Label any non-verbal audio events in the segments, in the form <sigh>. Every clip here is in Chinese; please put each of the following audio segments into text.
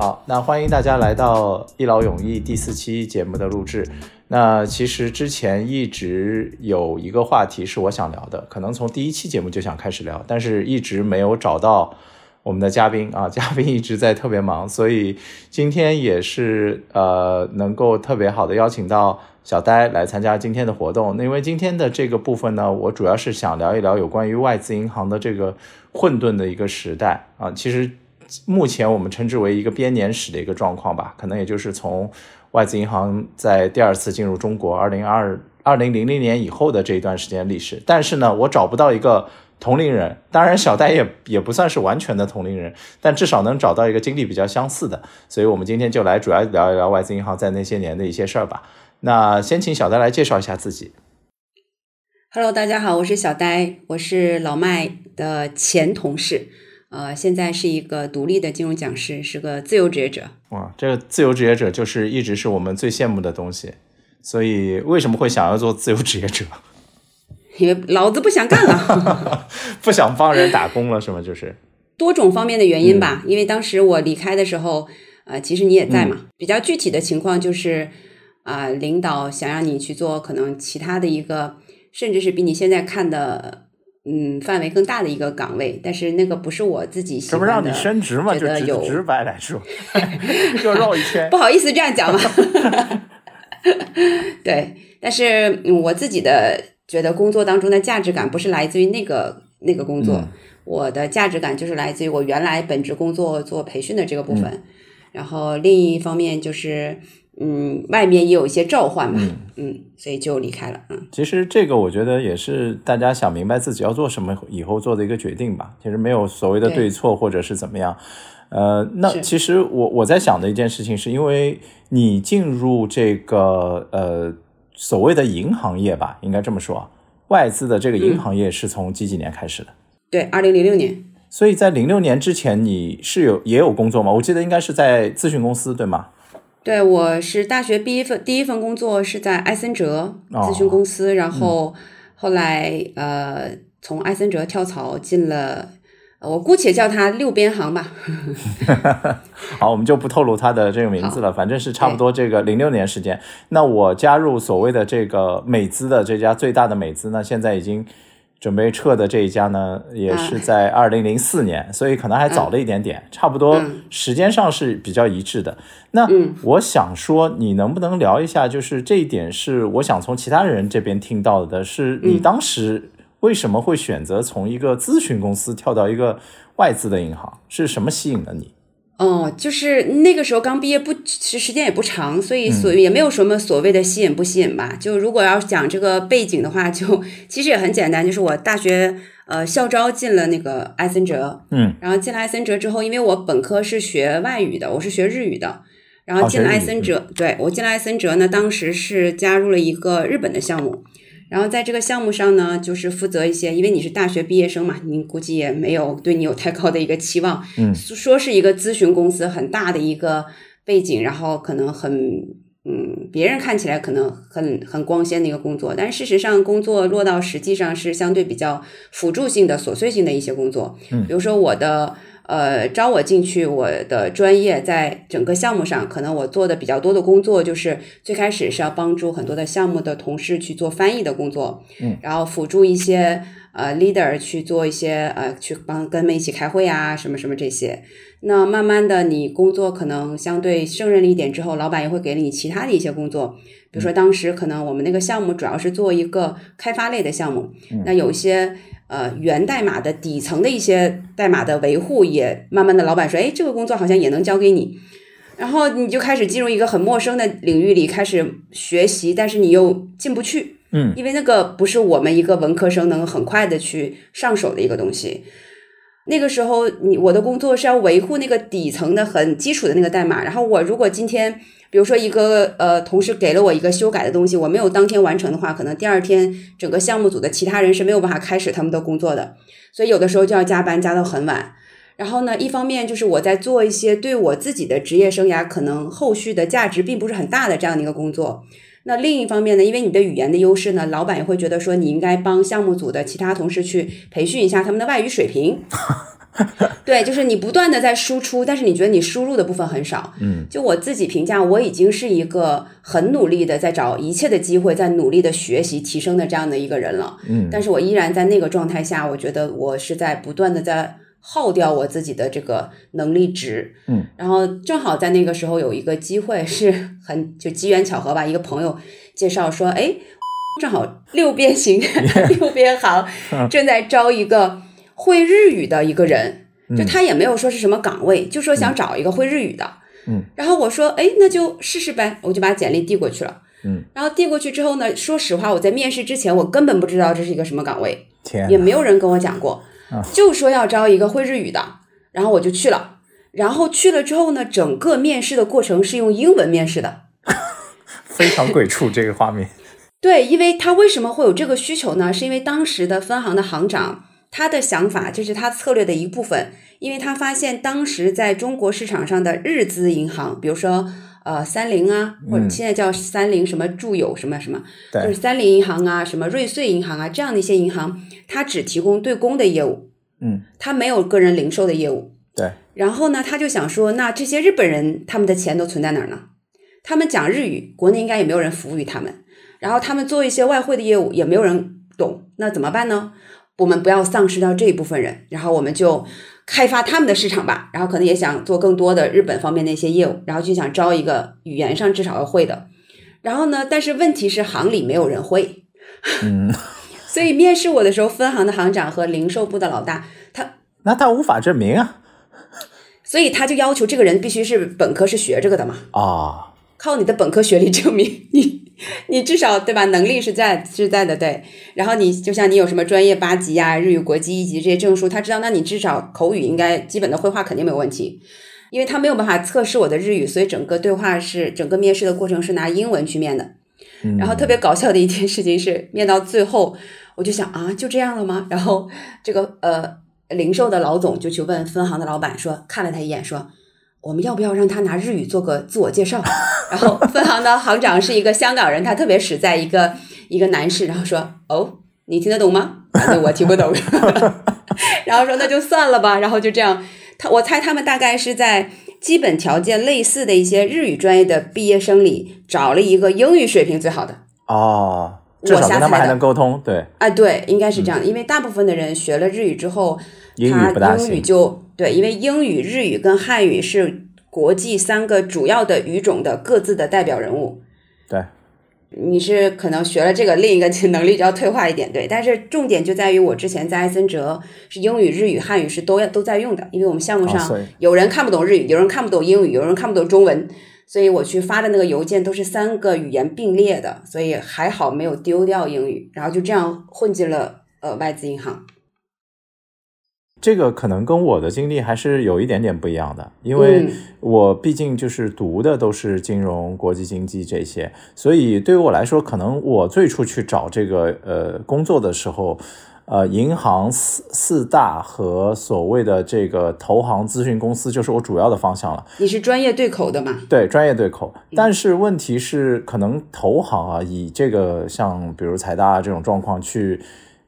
好，那欢迎大家来到一劳永逸第四期节目的录制。那其实之前一直有一个话题是我想聊的，可能从第一期节目就想开始聊，但是一直没有找到我们的嘉宾啊，<laughs> 嘉宾一直在特别忙，所以今天也是呃能够特别好的邀请到小呆来参加今天的活动。那因为今天的这个部分呢，我主要是想聊一聊有关于外资银行的这个混沌的一个时代啊，其实。目前我们称之为一个编年史的一个状况吧，可能也就是从外资银行在第二次进入中国二零二二零零零年以后的这一段时间历史。但是呢，我找不到一个同龄人，当然小戴也也不算是完全的同龄人，但至少能找到一个经历比较相似的。所以我们今天就来主要聊一聊外资银行在那些年的一些事儿吧。那先请小戴来介绍一下自己。Hello，大家好，我是小呆，我是老麦的前同事。呃，现在是一个独立的金融讲师，是个自由职业者。哇，这个自由职业者就是一直是我们最羡慕的东西。所以为什么会想要做自由职业者？<laughs> 因为老子不想干了，<laughs> <laughs> 不想帮人打工了，是吗？就是多种方面的原因吧。因为当时我离开的时候，呃，其实你也在嘛。比较具体的情况就是，啊，领导想让你去做可能其他的一个，甚至是比你现在看的。嗯，范围更大的一个岗位，但是那个不是我自己喜欢的。这不让你升职吗？就直直白来说，<laughs> 就绕一圈。不好意思这样讲嘛。<laughs> 对，但是我自己的觉得工作当中的价值感不是来自于那个那个工作，我的价值感就是来自于我原来本职工作做培训的这个部分，然后另一方面就是。嗯，外面也有一些召唤嘛，嗯，所以就离开了。嗯，其实这个我觉得也是大家想明白自己要做什么以后做的一个决定吧。其实没有所谓的对错或者是怎么样。呃，那其实我我在想的一件事情，是因为你进入这个呃所谓的银行业吧，应该这么说，外资的这个银行业是从几几年开始的？对，二零零六年。所以在零六年之前，你是有也有工作吗？我记得应该是在咨询公司，对吗？对，我是大学第一份第一份工作是在埃森哲咨询公司，然后后来呃从埃森哲跳槽进了，我姑且叫他六边行吧。<laughs> 好，我们就不透露他的这个名字了，反正是差不多这个零六年时间。那我加入所谓的这个美资的这家最大的美资呢，现在已经。准备撤的这一家呢，也是在二零零四年，所以可能还早了一点点，差不多时间上是比较一致的。那我想说，你能不能聊一下？就是这一点是我想从其他人这边听到的，是你当时为什么会选择从一个咨询公司跳到一个外资的银行？是什么吸引了你？哦，就是那个时候刚毕业不，其实时间也不长，所以所也没有什么所谓的吸引不吸引吧。就如果要讲这个背景的话，就其实也很简单，就是我大学呃校招进了那个埃森哲，嗯，然后进了埃森哲之后，因为我本科是学外语的，我是学日语的，然后进了埃森哲，对我进了埃森哲呢，当时是加入了一个日本的项目。然后在这个项目上呢，就是负责一些，因为你是大学毕业生嘛，你估计也没有对你有太高的一个期望。嗯，说是一个咨询公司很大的一个背景，然后可能很嗯，别人看起来可能很很光鲜的一个工作，但事实上工作落到实际上是相对比较辅助性的、琐碎性的一些工作。嗯，比如说我的。呃，招我进去，我的专业在整个项目上，可能我做的比较多的工作就是最开始是要帮助很多的项目的同事去做翻译的工作，嗯，然后辅助一些呃 leader 去做一些呃去帮跟他们一起开会啊，什么什么这些。那慢慢的，你工作可能相对胜任了一点之后，老板也会给了你其他的一些工作，比如说当时可能我们那个项目主要是做一个开发类的项目，那有一些。呃，源代码的底层的一些代码的维护，也慢慢的，老板说，哎，这个工作好像也能交给你，然后你就开始进入一个很陌生的领域里开始学习，但是你又进不去，嗯，因为那个不是我们一个文科生能很快的去上手的一个东西。那个时候，你我的工作是要维护那个底层的很基础的那个代码，然后我如果今天。比如说，一个呃，同事给了我一个修改的东西，我没有当天完成的话，可能第二天整个项目组的其他人是没有办法开始他们的工作的，所以有的时候就要加班加到很晚。然后呢，一方面就是我在做一些对我自己的职业生涯可能后续的价值并不是很大的这样的一个工作。那另一方面呢，因为你的语言的优势呢，老板也会觉得说你应该帮项目组的其他同事去培训一下他们的外语水平。<laughs> 对，就是你不断的在输出，但是你觉得你输入的部分很少。嗯，就我自己评价，我已经是一个很努力的在找一切的机会，在努力的学习提升的这样的一个人了。嗯，但是我依然在那个状态下，我觉得我是在不断的在耗掉我自己的这个能力值。嗯，然后正好在那个时候有一个机会，是 <laughs> 很就机缘巧合吧，一个朋友介绍说，哎，正好六边形 <laughs> 六边行正在招一个会日语的一个人。就他也没有说是什么岗位，就说想找一个会日语的。嗯，然后我说，哎，那就试试呗，我就把简历递过去了。嗯，然后递过去之后呢，说实话，我在面试之前，我根本不知道这是一个什么岗位，天，也没有人跟我讲过，就说要招一个会日语的，然后我就去了。然后去了之后呢，整个面试的过程是用英文面试的，<laughs> 非常鬼畜这个画面。对，因为他为什么会有这个需求呢？是因为当时的分行的行长。他的想法就是他策略的一部分，因为他发现当时在中国市场上的日资银行，比如说呃三菱啊，或者现在叫三菱什么住友什么什么，就是三菱银行啊，什么瑞穗银行啊这样的一些银行，它只提供对公的业务，嗯，它没有个人零售的业务。对。然后呢，他就想说，那这些日本人他们的钱都存在哪儿呢？他们讲日语，国内应该也没有人服务于他们。然后他们做一些外汇的业务，也没有人懂，那怎么办呢？我们不要丧失掉这一部分人，然后我们就开发他们的市场吧。然后可能也想做更多的日本方面的一些业务，然后就想招一个语言上至少要会的。然后呢，但是问题是行里没有人会，嗯，<laughs> 所以面试我的时候，分行的行长和零售部的老大，他那他无法证明啊，所以他就要求这个人必须是本科是学这个的嘛，啊，靠你的本科学历证明你。<laughs> 你至少对吧？能力是在是在的，对。然后你就像你有什么专业八级呀、日语国际一级这些证书，他知道，那你至少口语应该基本的绘画肯定没有问题。因为他没有办法测试我的日语，所以整个对话是整个面试的过程是拿英文去面的。然后特别搞笑的一件事情是，面到最后我就想啊，就这样了吗？然后这个呃零售的老总就去问分行的老板说，看了他一眼说。我们要不要让他拿日语做个自我介绍？然后分行的行长是一个香港人，他特别实在，一个一个男士，然后说：“哦，你听得懂吗？”我听不懂。<laughs> 然后说：“那就算了吧。”然后就这样，他我猜他们大概是在基本条件类似的一些日语专业的毕业生里找了一个英语水平最好的。哦，至少跟他们还能沟通。对，啊，对，应该是这样，因为大部分的人学了日语之后，他英语就。对，因为英语、日语跟汉语是国际三个主要的语种的各自的代表人物。对，你是可能学了这个，另一个能力就要退化一点。对，但是重点就在于我之前在埃森哲是英语、日语、汉语是都要都在用的，因为我们项目上有人看不懂日语，有人看不懂英语，有人看不懂中文，所以我去发的那个邮件都是三个语言并列的，所以还好没有丢掉英语，然后就这样混进了呃外资银行。这个可能跟我的经历还是有一点点不一样的，因为我毕竟就是读的都是金融、国际经济这些，所以对于我来说，可能我最初去找这个呃工作的时候，呃，银行四四大和所谓的这个投行咨询公司就是我主要的方向了。你是专业对口的嘛？对，专业对口。但是问题是，可能投行啊，以这个像比如财大这种状况去。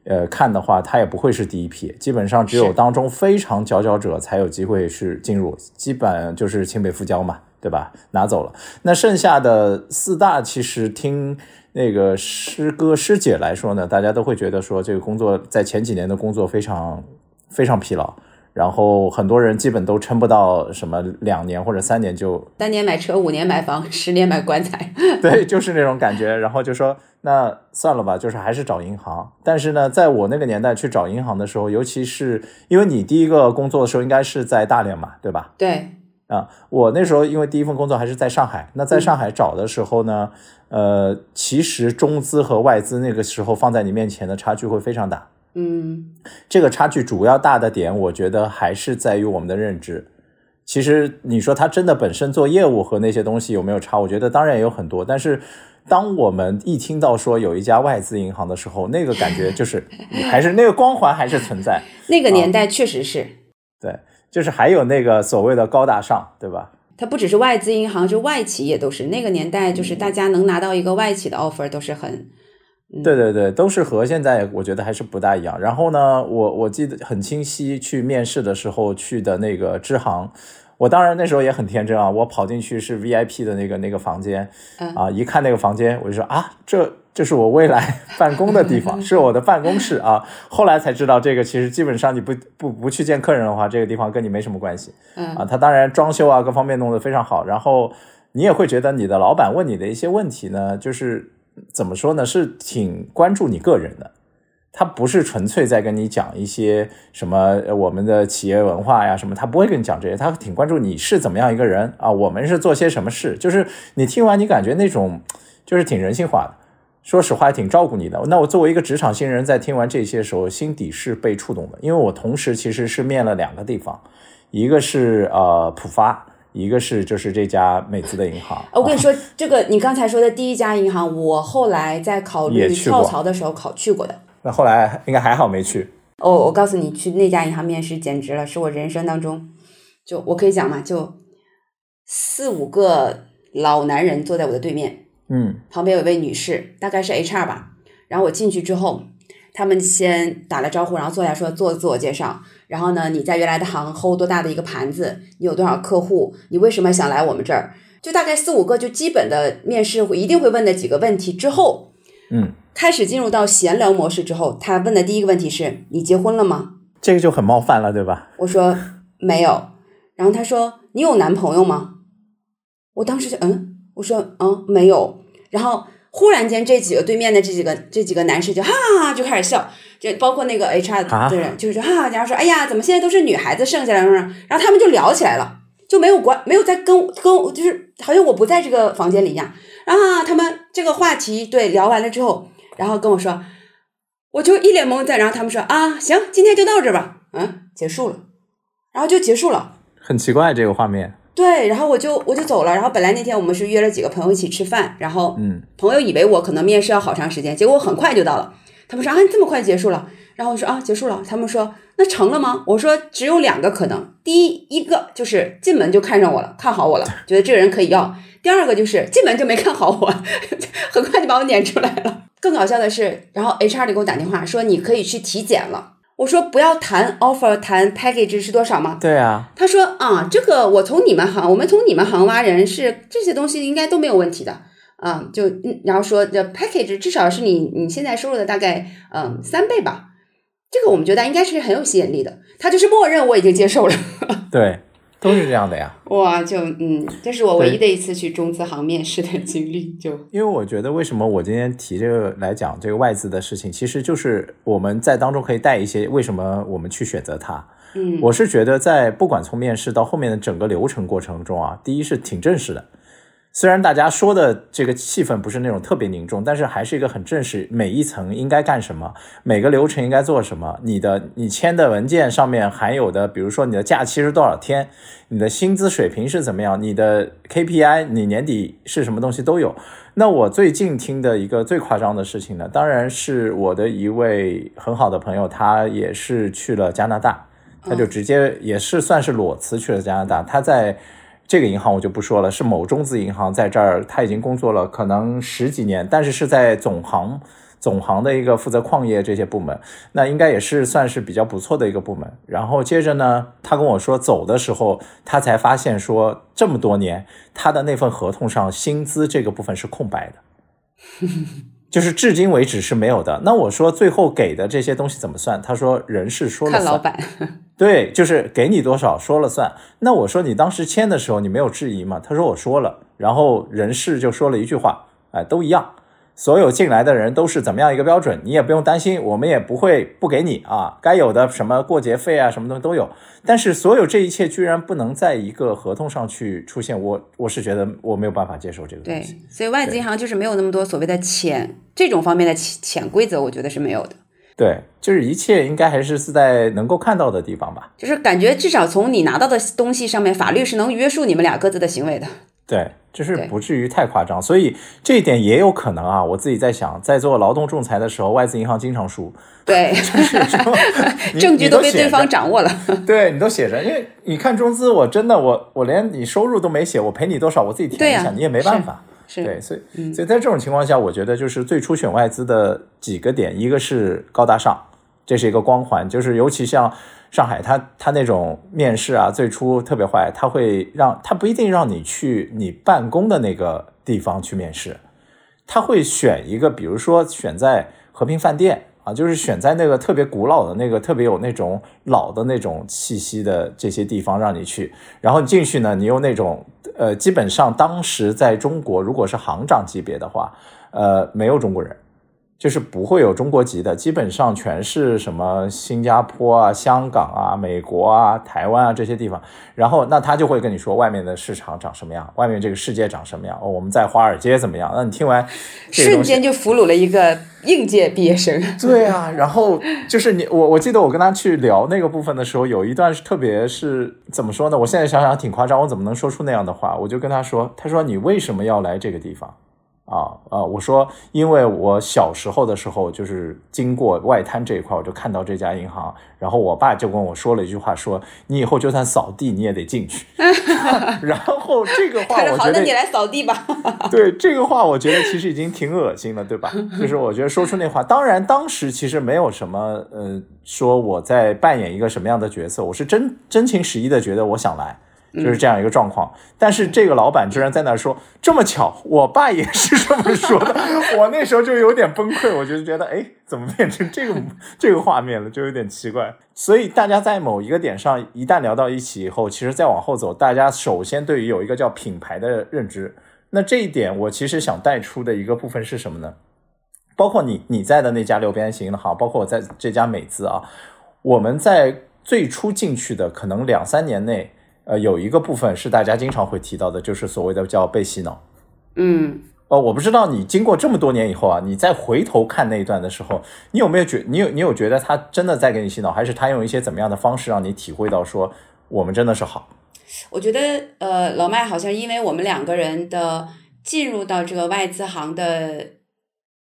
呃，看的话，他也不会是第一批，基本上只有当中非常佼佼者才有机会是进入，基本就是清北复交嘛，对吧？拿走了，那剩下的四大，其实听那个师哥师姐来说呢，大家都会觉得说这个工作在前几年的工作非常非常疲劳。然后很多人基本都撑不到什么两年或者三年就三年买车，五年买房，<laughs> 十年买棺材。<laughs> 对，就是那种感觉。然后就说那算了吧，就是还是找银行。但是呢，在我那个年代去找银行的时候，尤其是因为你第一个工作的时候应该是在大连嘛，对吧？对。啊，我那时候因为第一份工作还是在上海。那在上海找的时候呢，呃，其实中资和外资那个时候放在你面前的差距会非常大。嗯，这个差距主要大的点，我觉得还是在于我们的认知。其实你说他真的本身做业务和那些东西有没有差？我觉得当然也有很多。但是当我们一听到说有一家外资银行的时候，那个感觉就是 <laughs> 还是那个光环还是存在。<laughs> 那个年代确实是，对，就是还有那个所谓的高大上，对吧？它不只是外资银行，就外企也都是。那个年代就是大家能拿到一个外企的 offer 都是很。对对对，都是和现在我觉得还是不大一样。然后呢，我我记得很清晰，去面试的时候去的那个支行，我当然那时候也很天真啊，我跑进去是 VIP 的那个那个房间，啊，一看那个房间，我就说啊，这这是我未来 <laughs> 办公的地方，是我的办公室啊。后来才知道，这个其实基本上你不不不去见客人的话，这个地方跟你没什么关系。啊，他当然装修啊各方面弄得非常好，然后你也会觉得你的老板问你的一些问题呢，就是。怎么说呢？是挺关注你个人的，他不是纯粹在跟你讲一些什么我们的企业文化呀什么，他不会跟你讲这些，他挺关注你是怎么样一个人啊，我们是做些什么事，就是你听完你感觉那种就是挺人性化的，说实话挺照顾你的。那我作为一个职场新人，在听完这些时候，心底是被触动的，因为我同时其实是面了两个地方，一个是呃浦发。一个是就是这家美资的银行，我跟你说，这个你刚才说的第一家银行，我后来在考虑跳槽的时候考去过的。那后来应该还好没去。哦，我告诉你，去那家银行面试简直了，是我人生当中，就我可以讲嘛，就四五个老男人坐在我的对面，嗯，旁边有位女士，大概是 HR 吧。然后我进去之后，他们先打了招呼，然后坐下说做自我介绍。然后呢？你在原来的行 hold 多大的一个盘子？你有多少客户？你为什么想来我们这儿？就大概四五个，就基本的面试会一定会问的几个问题之后，嗯，开始进入到闲聊模式之后，他问的第一个问题是：你结婚了吗？这个就很冒犯了，对吧？我说没有。<laughs> 然后他说：你有男朋友吗？我当时就嗯，我说嗯没有。然后。忽然间，这几个对面的这几个这几个男士就哈哈哈就开始笑，就包括那个 HR 的人，就是说哈哈，然后说哎呀，怎么现在都是女孩子剩下来了？然后他们就聊起来了，就没有关，没有在跟跟，就是好像我不在这个房间里一样。然后他们这个话题对聊完了之后，然后跟我说，我就一脸懵在，然后他们说啊，行，今天就到这吧，嗯，结束了，然后就结束了，很奇怪这个画面。对，然后我就我就走了。然后本来那天我们是约了几个朋友一起吃饭，然后嗯，朋友以为我可能面试要好长时间，结果我很快就到了。他们说啊，这么快结束了？然后我说啊，结束了。他们说那成了吗？我说只有两个可能，第一一个就是进门就看上我了，看好我了，觉得这个人可以要；第二个就是进门就没看好我，<laughs> 很快就把我撵出来了。更搞笑的是，然后 HR 就给我打电话说你可以去体检了。我说不要谈 offer，谈 package 是多少吗？对啊。他说啊，这个我从你们行，我们从你们行挖人是这些东西应该都没有问题的啊。就然后说这 package 至少是你你现在收入的大概嗯三倍吧，这个我们觉得应该是很有吸引力的。他就是默认我已经接受了。<laughs> 对。都是这样的呀，<laughs> 哇，就嗯，这是我唯一的一次去中资行面试的经历。就因为我觉得，为什么我今天提这个来讲这个外资的事情，其实就是我们在当中可以带一些为什么我们去选择它。嗯，我是觉得在不管从面试到后面的整个流程过程中啊，第一是挺正式的。虽然大家说的这个气氛不是那种特别凝重，但是还是一个很正式。每一层应该干什么，每个流程应该做什么，你的你签的文件上面含有的，比如说你的假期是多少天，你的薪资水平是怎么样，你的 KPI，你年底是什么东西都有。那我最近听的一个最夸张的事情呢，当然是我的一位很好的朋友，他也是去了加拿大，他就直接也是算是裸辞去了加拿大，他在。这个银行我就不说了，是某中资银行，在这儿他已经工作了可能十几年，但是是在总行总行的一个负责矿业这些部门，那应该也是算是比较不错的一个部门。然后接着呢，他跟我说走的时候，他才发现说这么多年他的那份合同上薪资这个部分是空白的。<laughs> 就是至今为止是没有的。那我说最后给的这些东西怎么算？他说人事说了算。看老板。<laughs> 对，就是给你多少说了算。那我说你当时签的时候你没有质疑吗？他说我说了，然后人事就说了一句话，哎，都一样。所有进来的人都是怎么样一个标准，你也不用担心，我们也不会不给你啊，该有的什么过节费啊，什么东西都有。但是所有这一切居然不能在一个合同上去出现，我我是觉得我没有办法接受这个东西。对，所以外资银行就是没有那么多所谓的潜这种方面的潜潜规则，我觉得是没有的。对，就是一切应该还是是在能够看到的地方吧。就是感觉至少从你拿到的东西上面，法律是能约束你们俩各自的行为的。对。就是不至于太夸张，所以这一点也有可能啊。我自己在想，在做劳动仲裁的时候，外资银行经常输。对，<laughs> 就是 <laughs> 证据都被对方掌握了。<laughs> 对你都写着，因为你看中资，我真的我我连你收入都没写，我赔你多少，我自己填一下，你也没办法。是。对，所以嗯。所以在这种情况下，我觉得就是最初选外资的几个点，一个是高大上，这是一个光环，就是尤其像上海，它它那种面试啊，最初特别坏，它会让它不一定让你去你办公的那个地方去面试，他会选一个，比如说选在和平饭店啊，就是选在那个特别古老的那个特别有那种老的那种气息的这些地方让你去，然后你进去呢，你用那种呃，基本上当时在中国如果是行长级别的话，呃，没有中国人。就是不会有中国籍的，基本上全是什么新加坡啊、香港啊、美国啊、台湾啊这些地方。然后那他就会跟你说外面的市场长什么样，外面这个世界长什么样。哦，我们在华尔街怎么样？那你听完瞬间就俘虏了一个应届毕业生。对啊，然后就是你我我记得我跟他去聊那个部分的时候，有一段是特别是怎么说呢？我现在想想挺夸张，我怎么能说出那样的话？我就跟他说，他说你为什么要来这个地方？啊啊！我说，因为我小时候的时候，就是经过外滩这一块，我就看到这家银行，然后我爸就跟我说了一句话，说你以后就算扫地，你也得进去。<laughs> <laughs> 然后这个话，我觉得那你来扫地吧。对这个话，我觉得其实已经挺恶心了，对吧？就是我觉得说出那话，当然当时其实没有什么，呃，说我在扮演一个什么样的角色，我是真真情实意的觉得我想来，就是这样一个状况。但是这个老板居然在那说，这么巧，我爸也是这么说的，<laughs> 我那时候就有点崩溃，我就觉得，哎，怎么变成这个这个画面了，就有点奇怪。所以大家在某一个点上一旦聊到一起以后，其实再往后走，大家首先对于有一个叫品牌的认知。那这一点，我其实想带出的一个部分是什么呢？包括你你在的那家六边形的哈，包括我在这家美资啊，我们在最初进去的可能两三年内，呃，有一个部分是大家经常会提到的，就是所谓的叫被洗脑。嗯，呃，我不知道你经过这么多年以后啊，你再回头看那一段的时候，你有没有觉你有你有觉得他真的在给你洗脑，还是他用一些怎么样的方式让你体会到说我们真的是好？我觉得呃，老麦好像因为我们两个人的进入到这个外资行的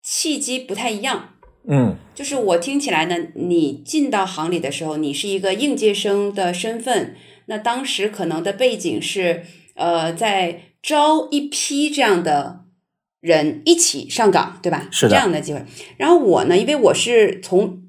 契机不太一样。嗯就是我听起来呢，你进到行里的时候，你是一个应届生的身份，那当时可能的背景是，呃，在招一批这样的人一起上岗，对吧？是的这样的机会。然后我呢，因为我是从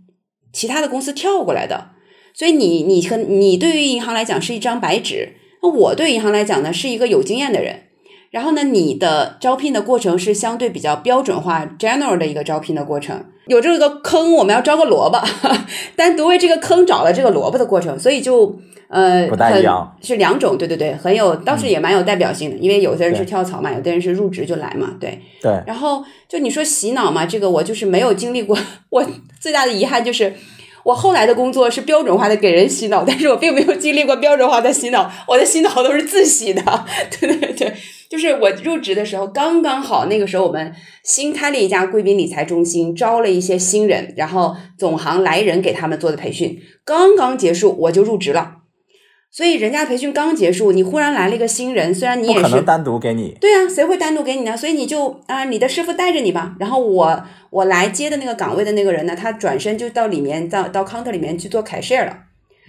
其他的公司跳过来的，所以你你和你对于银行来讲是一张白纸，那我对银行来讲呢是一个有经验的人。然后呢，你的招聘的过程是相对比较标准化、general 的一个招聘的过程。有这个坑，我们要招个萝卜，<laughs> 单独为这个坑找了这个萝卜的过程，所以就呃不大一样很是两种，对对对，很有，倒是也蛮有代表性的，因为有的人是跳槽嘛，有的人是入职就来嘛，对。对，然后就你说洗脑嘛，这个我就是没有经历过。<laughs> 我最大的遗憾就是，我后来的工作是标准化的给人洗脑，但是我并没有经历过标准化的洗脑，我的洗脑都是自洗的。<laughs> 对对对，就是我入职的时候刚刚好，那个时候我们新开了一家贵宾理财中心，招了一些新人，然后总行来人给他们做的培训，刚刚结束我就入职了。所以人家培训刚结束，你忽然来了一个新人，虽然你也是不可能单独给你。对啊，谁会单独给你呢？所以你就啊、你的师傅带着你吧。然后我我来接的那个岗位的那个人呢，他转身就到里面到到 counter 里面去做 cashier 了，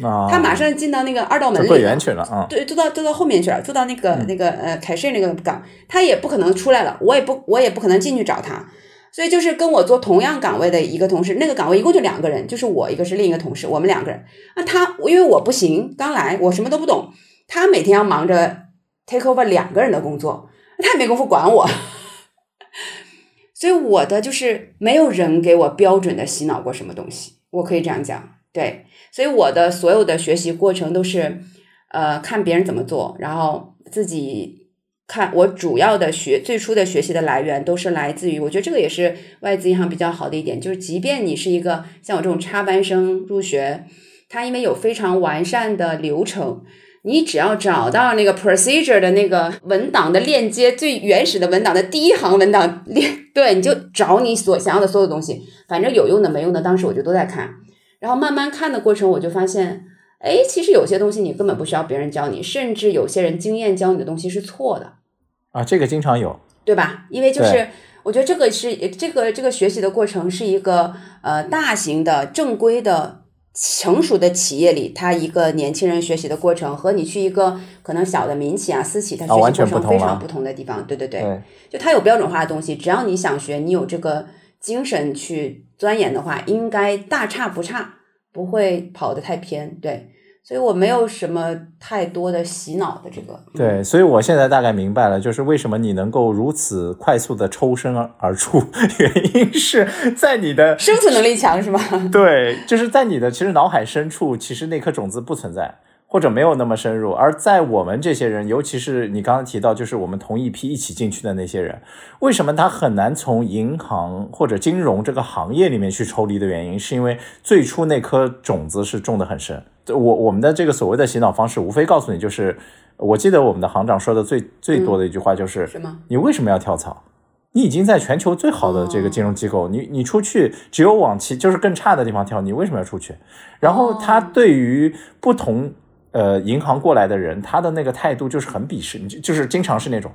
啊，他马上进到那个二道门就里了。柜员去了，啊，对，坐到坐到后面去了，坐到那个、那个呃凯税那个岗，他也不可能出来了，我也不我也不可能进去找他，所以就是跟我做同样岗位的一个同事，那个岗位一共就两个人，就是我一个是另一个同事，我们两个人。那他因为我不行，刚来我什么都不懂，他每天要忙着 take over 两个人的工作，他也没工夫管我，<laughs> 所以我的就是没有人给我标准的洗脑过什么东西，我可以这样讲，对，所以我的所有的学习过程都是，呃，看别人怎么做，然后自己看。我主要的学最初的学习的来源都是来自于，我觉得这个也是外资银行比较好的一点，就是即便你是一个像我这种插班生入学，它因为有非常完善的流程。你只要找到那个 procedure 的那个文档的链接，最原始的文档的第一行文档链，对，你就找你所想要的所有东西，反正有用的没用的，当时我就都在看。然后慢慢看的过程，我就发现，哎，其实有些东西你根本不需要别人教你，甚至有些人经验教你的东西是错的，啊，这个经常有，对吧？因为就是我觉得这个是这个这个学习的过程是一个呃大型的正规的成熟的企业里，他一个年轻人学习的过程，和你去一个可能小的民企啊、私企，他学习过程非常不同的地方。对对对，就它有标准化的东西，只要你想学，你有这个精神去钻研的话，应该大差不差，不会跑得太偏。对。所以我没有什么太多的洗脑的这个。对，所以我现在大概明白了，就是为什么你能够如此快速的抽身而出，原因是在你的生存能力强，是吗？<laughs> 对，就是在你的其实脑海深处，其实那颗种子不存在。或者没有那么深入，而在我们这些人，尤其是你刚刚提到，就是我们同一批一起进去的那些人，为什么他很难从银行或者金融这个行业里面去抽离的原因，是因为最初那颗种子是种得很深。我我们的这个所谓的洗脑方式，无非告诉你，就是我记得我们的行长说的最最多的一句话就是什么？你为什么要跳槽？你已经在全球最好的这个金融机构，你你出去只有往其就是更差的地方跳，你为什么要出去？然后他对于不同。呃，银行过来的人，他的那个态度就是很鄙视，就就是经常是那种，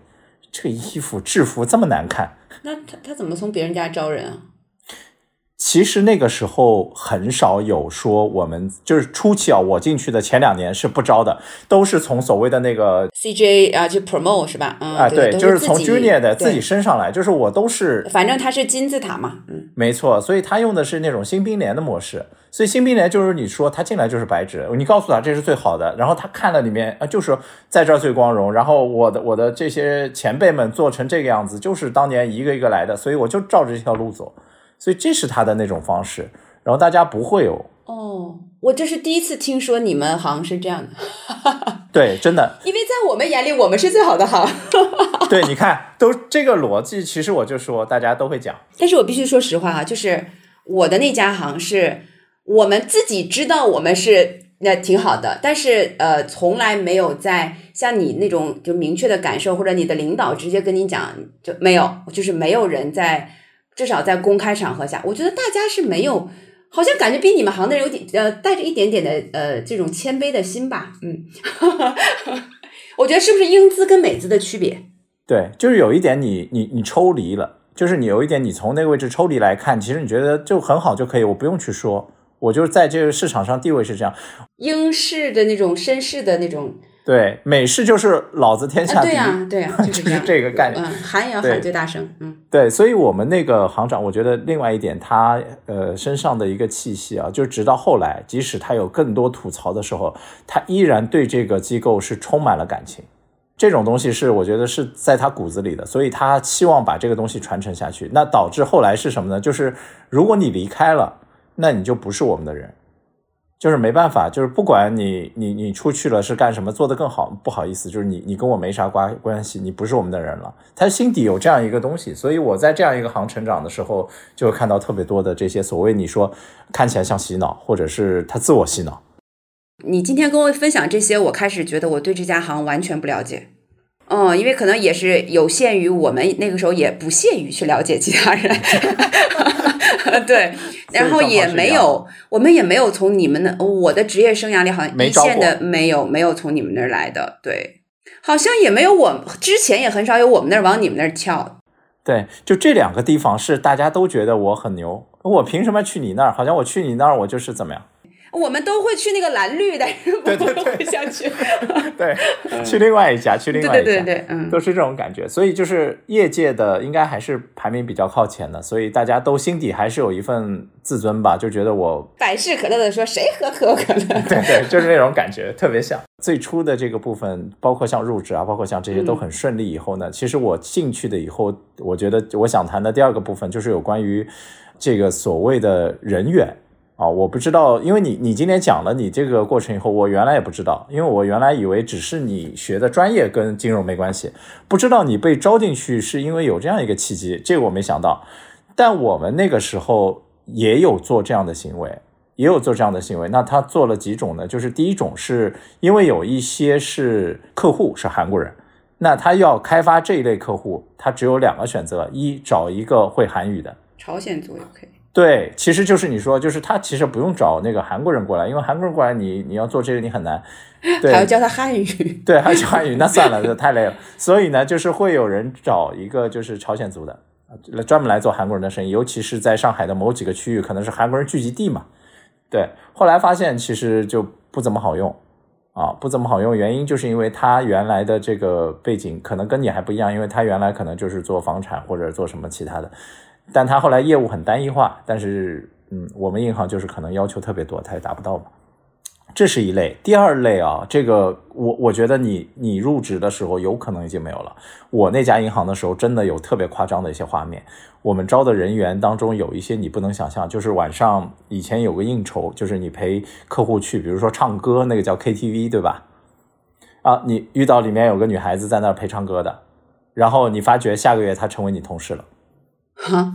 这个衣服制服这么难看，那他他怎么从别人家招人啊？其实那个时候很少有说我们就是初期啊，我进去的前两年是不招的，都是从所谓的那个 CJ 啊，就 promote 是吧？啊，对，就是从 junior 的自己升上来，就是我都是，反正他是金字塔嘛，嗯，没错，所以他用的是那种新兵连的模式，所以新兵连就是你说他进来就是白纸，你告诉他这是最好的，然后他看了里面啊，就是在这儿最光荣，然后我的我的这些前辈们做成这个样子，就是当年一个一个来的，所以我就照着这条路走。所以这是他的那种方式，然后大家不会有哦，我这是第一次听说你们行是这样的，对，真的，因为在我们眼里，我们是最好的行。对，你看，都这个逻辑，其实我就说大家都会讲，但是我必须说实话啊，就是我的那家行是我们自己知道我们是那挺好的，但是呃，从来没有在像你那种就明确的感受，或者你的领导直接跟你讲就没有，就是没有人在。至少在公开场合下，我觉得大家是没有，好像感觉比你们行的人有点呃，带着一点点的呃这种谦卑的心吧。嗯，<laughs> 我觉得是不是英姿跟美姿的区别？对，就是有一点你你你抽离了，就是你有一点你从那个位置抽离来看，其实你觉得就很好就可以，我不用去说，我就是在这个市场上地位是这样，英式的那种绅士的那种。对，美式就是老子天下第一，对呀，对 <laughs> 呀，就是这个概念。嗯，喊也要喊最大声。嗯，对，所以我们那个行长，我觉得另外一点，他呃身上的一个气息啊，就直到后来，即使他有更多吐槽的时候，他依然对这个机构是充满了感情。这种东西是我觉得是在他骨子里的，所以他希望把这个东西传承下去。那导致后来是什么呢？就是如果你离开了，那你就不是我们的人。就是没办法，就是不管你你你出去了是干什么，做得更好，不好意思，就是你你跟我没啥关关系，你不是我们的人了。他心底有这样一个东西，所以我在这样一个行成长的时候，就看到特别多的这些所谓你说看起来像洗脑，或者是他自我洗脑。你今天跟我分享这些，我开始觉得我对这家行完全不了解。嗯，因为可能也是有限于我们那个时候也不屑于去了解其他人。<laughs> 对，然后也没有，我们也没有从你们那我的职业生涯里好像一线的没有没有从你们那儿来的，对，好像也没有我之前也很少有我们那儿往你们那儿跳。对，就这两个地方是大家都觉得我很牛，我凭什么去你那儿？好像我去你那儿我就是怎么样？我们都会去那个蓝绿的，对对对，想去，<laughs> 对，去另外一家，去另外一家，对对对，嗯，都是这种感觉。所以就是业界的应该还是排名比较靠前的，所以大家都心底还是有一份自尊吧，就觉得我百事可乐的说谁喝可口可乐，<laughs> 对对，就是那种感觉，特别像最初的这个部分，包括像入职啊，包括像这些都很顺利。以后呢，其实我进去的以后，我觉得我想谈的第二个部分就是有关于这个所谓的人员。啊，我不知道，因为你你今天讲了你这个过程以后，我原来也不知道，因为我原来以为只是你学的专业跟金融没关系，不知道你被招进去是因为有这样一个契机，这个我没想到。但我们那个时候也有做这样的行为，也有做这样的行为。那他做了几种呢？就是第一种是因为有一些是客户是韩国人，那他要开发这一类客户，他只有两个选择：一找一个会韩语的，朝鲜族也可以。对，其实就是你说，就是他其实不用找那个韩国人过来，因为韩国人过来，你你要做这个你很难，<laughs> 对还要教他汉语，<laughs> 对，还要教汉语，那算了，这太累了。所以呢，就是会有人找一个就是朝鲜族的，专门来做韩国人的生意，尤其是在上海的某几个区域，可能是韩国人聚集地嘛。对，后来发现其实就不怎么好用啊，不怎么好用，原因就是因为他原来的这个背景可能跟你还不一样，因为他原来可能就是做房产或者做什么其他的，但他后来业务很单一化，但是嗯，我们银行就是可能要求特别多，他也达不到嘛。这是一类，第二类啊，这个我我觉得你你入职的时候有可能已经没有了。我那家银行的时候真的有特别夸张的一些画面。我们招的人员当中有一些你不能想象，就是晚上以前有个应酬，就是你陪客户去，比如说唱歌，那个叫 KTV，对吧？啊，你遇到里面有个女孩子在那儿陪唱歌的，然后你发觉下个月她成为你同事了，哈，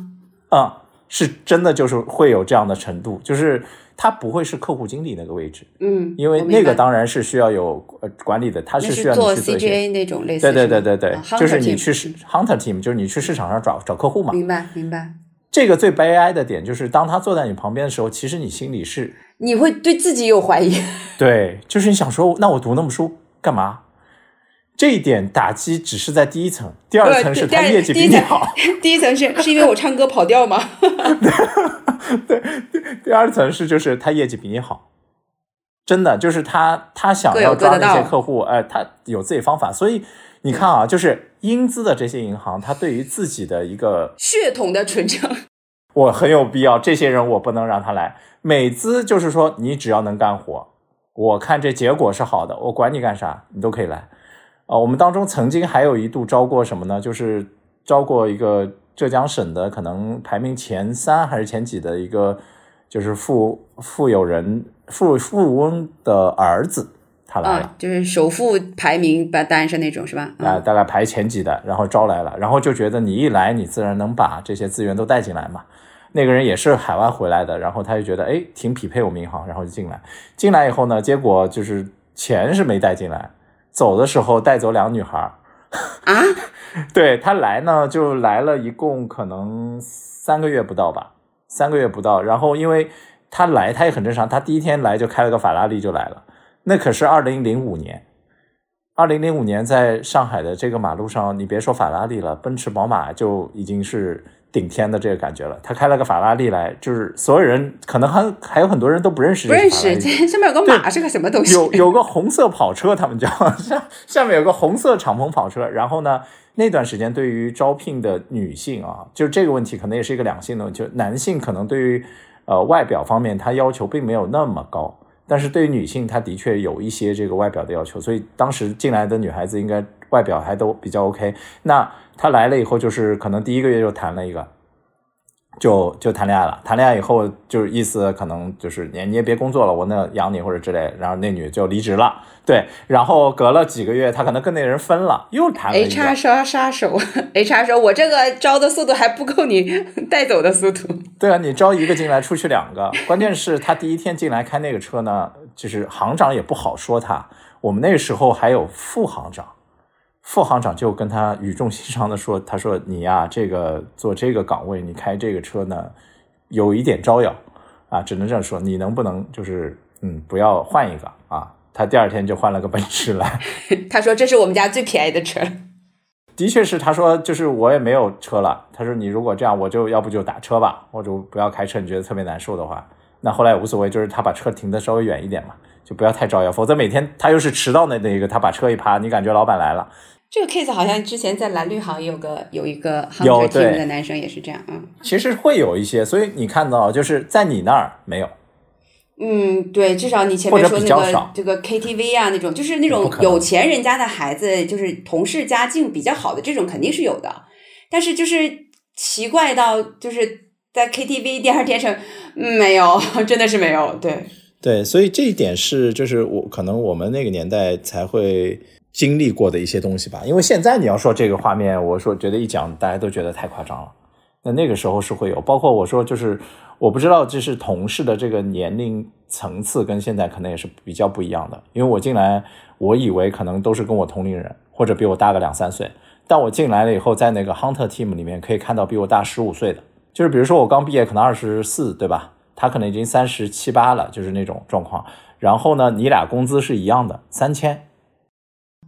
啊，是真的就是会有这样的程度，就是。他不会是客户经理那个位置，嗯，因为那个当然是需要有呃管理的，他是需要做你去做一些 CGA 那种类似，对对对对对，就是你去市 hunter team，就是你去市场上找找客户嘛。明白明白。这个最悲哀的点就是，当他坐在你旁边的时候，其实你心里是你会对自己有怀疑，对，就是你想说，那我读那么书干嘛？这一点打击只是在第一层，第二层是他业绩比你好。第一层是是因为我唱歌跑调吗？<laughs> 对，第二层是就是他业绩比你好，真的就是他他想要抓那些客户，哎，他有自己方法，所以你看啊，就是英资的这些银行，他对于自己的一个血统的纯正，<laughs> 我很有必要，这些人我不能让他来。美资就是说，你只要能干活，我看这结果是好的，我管你干啥，你都可以来。啊、我们当中曾经还有一度招过什么呢？就是招过一个浙江省的，可能排名前三还是前几的一个，就是富富有人富富翁的儿子，他来了。啊，就是首富排名把单上那种是吧？啊、大概排前几的，然后招来了，然后就觉得你一来，你自然能把这些资源都带进来嘛。那个人也是海外回来的，然后他就觉得哎，挺匹配我们银行，然后就进来。进来以后呢，结果就是钱是没带进来，走的时候带走两个女孩儿。啊，<laughs> 对他来呢，就来了一共可能三个月不到吧，三个月不到。然后因为他来，他也很正常，他第一天来就开了个法拉利就来了，那可是二零零五年。二零零五年在上海的这个马路上，你别说法拉利了，奔驰、宝马就已经是顶天的这个感觉了。他开了个法拉利来，就是所有人可能还还有很多人都不认识不认识，这上面有个马是个什么东西？有有个红色跑车，他们叫下下面有个红色敞篷跑车。然后呢，那段时间对于招聘的女性啊，就这个问题可能也是一个两性的问题，就男性可能对于呃外表方面他要求并没有那么高，但是对于女性，她的确有一些这个外表的要求，所以当时进来的女孩子应该外表还都比较 OK。那她来了以后，就是可能第一个月就谈了一个。就就谈恋爱了，谈恋爱以后就是意思可能就是你你也别工作了，我那养你或者之类，然后那女就离职了，对，然后隔了几个月，他可能跟那人分了，又谈了一个 HR 杀杀手，HR 说：“我这个招的速度还不够你带走的速度。对啊，你招一个进来，出去两个。关键是他第一天进来开那个车呢，就是行长也不好说他。我们那时候还有副行长，副行长就跟他语重心长的说：“他说你呀，这个做这个岗位，你开这个车呢，有一点招摇啊，只能这样说。你能不能就是嗯，不要换一个啊？”他第二天就换了个奔驰来，” <laughs> 他说：“这是我们家最便宜的车。<laughs> 的确是，他说就是我也没有车了。他说你如果这样，我就要不就打车吧，或者不要开车，你觉得特别难受的话，那后来也无所谓，就是他把车停的稍微远一点嘛，就不要太招摇，否则每天他又是迟到的那一个，他把车一趴，你感觉老板来了。”这个 case 好像之前在蓝绿行也有个有一个有 hunter 对。team 的男生也是这样，嗯。其实会有一些，所以你看到就是在你那儿没有，嗯，对，至少你前面说那个这个 KTV 啊那种，就是那种有钱人家的孩子，就是同事家境比较好的这种肯定是有的，但是就是奇怪到就是在 KTV 第二天成、嗯、没有，<laughs> 真的是没有，对。对，所以这一点是就是我可能我们那个年代才会经历过的一些东西吧。因为现在你要说这个画面，我说觉得一讲大家都觉得太夸张了。那那个时候是会有，包括我说就是我不知道这是同事的这个年龄层次跟现在可能也是比较不一样的。因为我进来，我以为可能都是跟我同龄人或者比我大个两三岁，但我进来了以后，在那个 hunter team 里面可以看到比我大十五岁的，就是比如说我刚毕业可能二十四，对吧？他可能已经三十七八了，就是那种状况。然后呢，你俩工资是一样的，三千。